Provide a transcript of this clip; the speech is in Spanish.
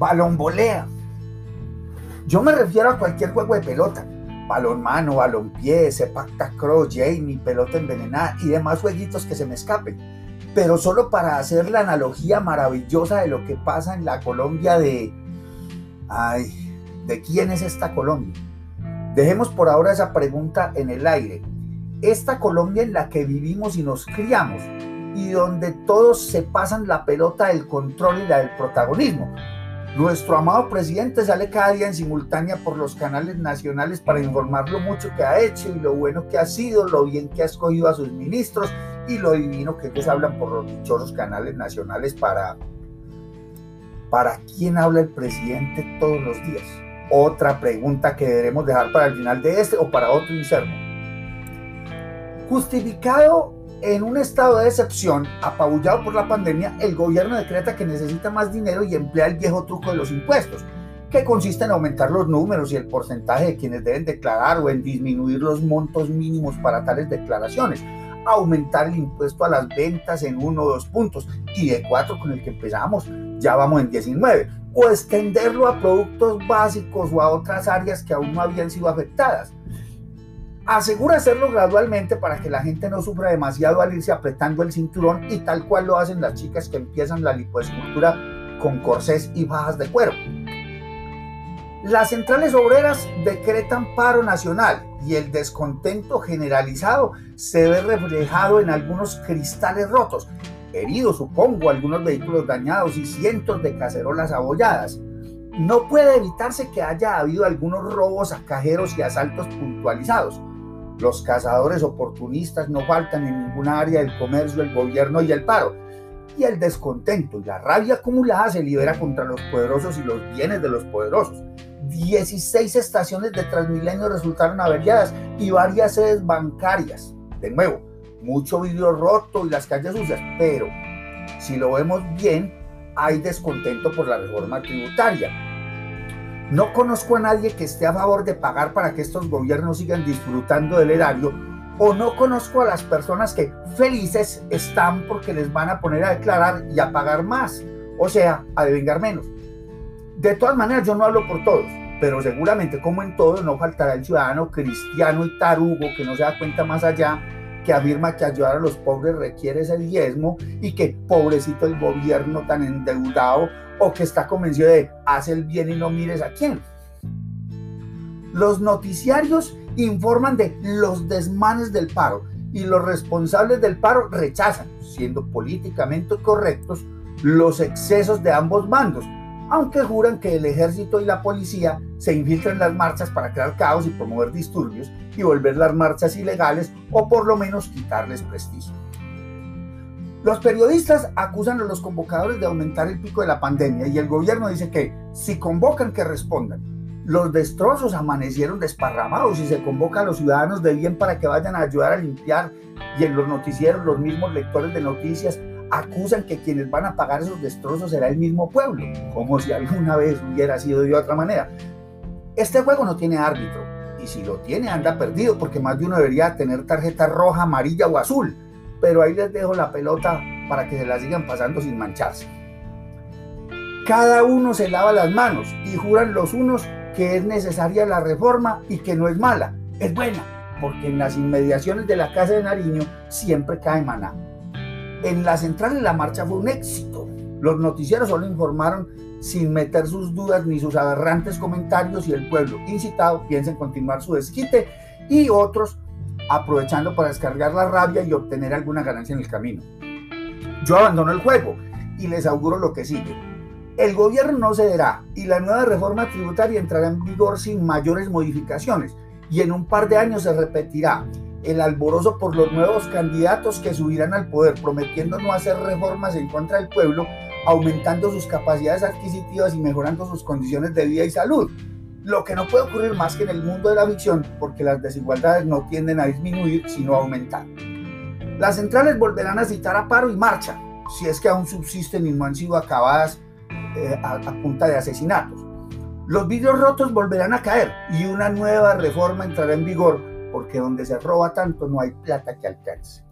balonvolea. Yo me refiero a cualquier juego de pelota. Balón mano, balón pie, sepacta cross, Jamie, pelota envenenada y demás jueguitos que se me escapen. Pero solo para hacer la analogía maravillosa de lo que pasa en la Colombia de... Ay, ¿de quién es esta Colombia? Dejemos por ahora esa pregunta en el aire. Esta Colombia en la que vivimos y nos criamos y donde todos se pasan la pelota del control y la del protagonismo. Nuestro amado presidente sale cada día en simultánea por los canales nacionales para informar lo mucho que ha hecho y lo bueno que ha sido, lo bien que ha escogido a sus ministros y lo divino que ellos hablan por los dichosos canales nacionales para... ¿Para quién habla el presidente todos los días? Otra pregunta que deberemos dejar para el final de este o para otro inserto. Justificado en un estado de excepción, apabullado por la pandemia, el gobierno decreta que necesita más dinero y emplea el viejo truco de los impuestos, que consiste en aumentar los números y el porcentaje de quienes deben declarar o en disminuir los montos mínimos para tales declaraciones, aumentar el impuesto a las ventas en uno o dos puntos y de cuatro con el que empezamos ya vamos en 19, o extenderlo a productos básicos o a otras áreas que aún no habían sido afectadas asegura hacerlo gradualmente para que la gente no sufra demasiado al irse apretando el cinturón y tal cual lo hacen las chicas que empiezan la lipoescultura con corsés y bajas de cuero. Las centrales obreras decretan paro nacional y el descontento generalizado se ve reflejado en algunos cristales rotos, heridos supongo, algunos vehículos dañados y cientos de cacerolas abolladas. No puede evitarse que haya habido algunos robos a cajeros y asaltos puntualizados, los cazadores oportunistas no faltan en ninguna área del comercio, el gobierno y el paro. Y el descontento y la rabia acumulada se libera contra los poderosos y los bienes de los poderosos. 16 estaciones de Transmilenio resultaron averiadas y varias sedes bancarias. De nuevo, mucho vidrio roto y las calles sucias, pero si lo vemos bien, hay descontento por la reforma tributaria no conozco a nadie que esté a favor de pagar para que estos gobiernos sigan disfrutando del erario o no conozco a las personas que felices están porque les van a poner a declarar y a pagar más, o sea, a devengar menos. De todas maneras, yo no hablo por todos, pero seguramente como en todo no faltará el ciudadano cristiano y tarugo que no se da cuenta más allá que afirma que ayudar a los pobres requiere ese diezmo y que pobrecito el gobierno tan endeudado o que está convencido de hacer el bien y no mires a quién. Los noticiarios informan de los desmanes del paro y los responsables del paro rechazan, siendo políticamente correctos, los excesos de ambos bandos, aunque juran que el ejército y la policía se infiltran en las marchas para crear caos y promover disturbios y volver las marchas ilegales o por lo menos quitarles prestigio. Los periodistas acusan a los convocadores de aumentar el pico de la pandemia y el gobierno dice que si convocan que respondan. Los destrozos amanecieron desparramados y se convoca a los ciudadanos de bien para que vayan a ayudar a limpiar y en los noticieros los mismos lectores de noticias acusan que quienes van a pagar esos destrozos será el mismo pueblo, como si alguna vez hubiera sido de otra manera. Este juego no tiene árbitro y si lo tiene anda perdido porque más de uno debería tener tarjeta roja, amarilla o azul pero ahí les dejo la pelota para que se la sigan pasando sin mancharse. Cada uno se lava las manos y juran los unos que es necesaria la reforma y que no es mala, es buena, porque en las inmediaciones de la Casa de Nariño siempre cae maná. En la central la marcha fue un éxito. Los noticieros solo informaron sin meter sus dudas ni sus aberrantes comentarios y el pueblo incitado piensa en continuar su desquite y otros aprovechando para descargar la rabia y obtener alguna ganancia en el camino. Yo abandono el juego y les auguro lo que sigue. El gobierno no cederá y la nueva reforma tributaria entrará en vigor sin mayores modificaciones y en un par de años se repetirá el alborozo por los nuevos candidatos que subirán al poder prometiendo no hacer reformas en contra del pueblo, aumentando sus capacidades adquisitivas y mejorando sus condiciones de vida y salud lo que no puede ocurrir más que en el mundo de la ficción, porque las desigualdades no tienden a disminuir, sino a aumentar. Las centrales volverán a citar a paro y marcha, si es que aún subsisten y no han sido acabadas eh, a, a punta de asesinatos. Los vidrios rotos volverán a caer y una nueva reforma entrará en vigor, porque donde se roba tanto no hay plata que alcance.